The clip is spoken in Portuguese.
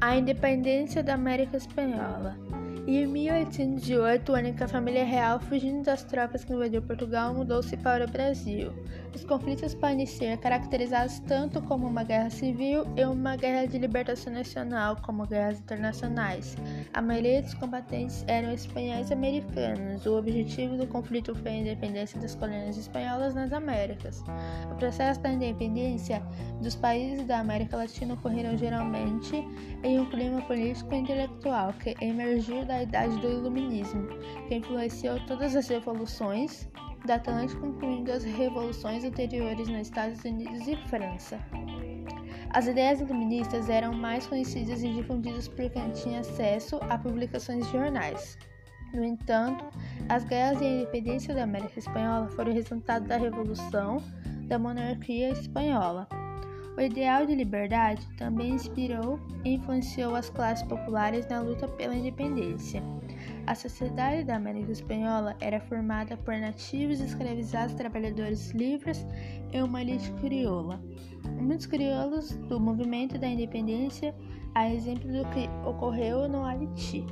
A independência da América Espanhola. Em 1808, a única família real, fugindo das tropas que invadiu Portugal, mudou-se para o Brasil. Os conflitos podem ser caracterizados tanto como uma guerra civil e uma guerra de libertação nacional, como guerras internacionais. A maioria dos combatentes eram espanhóis americanos. O objetivo do conflito foi a independência das colônias espanholas nas Américas. O processo da independência dos países da América Latina ocorreram geralmente em um clima político e intelectual que emergiu da Idade do Iluminismo, que influenciou todas as revoluções da Atlântica, incluindo as revoluções anteriores nos Estados Unidos e França. As ideias iluministas eram mais conhecidas e difundidas por quem tinha acesso a publicações de jornais. No entanto, as guerras e a independência da América Espanhola foram resultado da Revolução da Monarquia Espanhola. O ideal de liberdade também inspirou e influenciou as classes populares na luta pela independência. A sociedade da América Espanhola era formada por nativos escravizados, trabalhadores livres e uma elite crioula. Muitos crioulos do movimento da independência, a exemplo do que ocorreu no Haiti.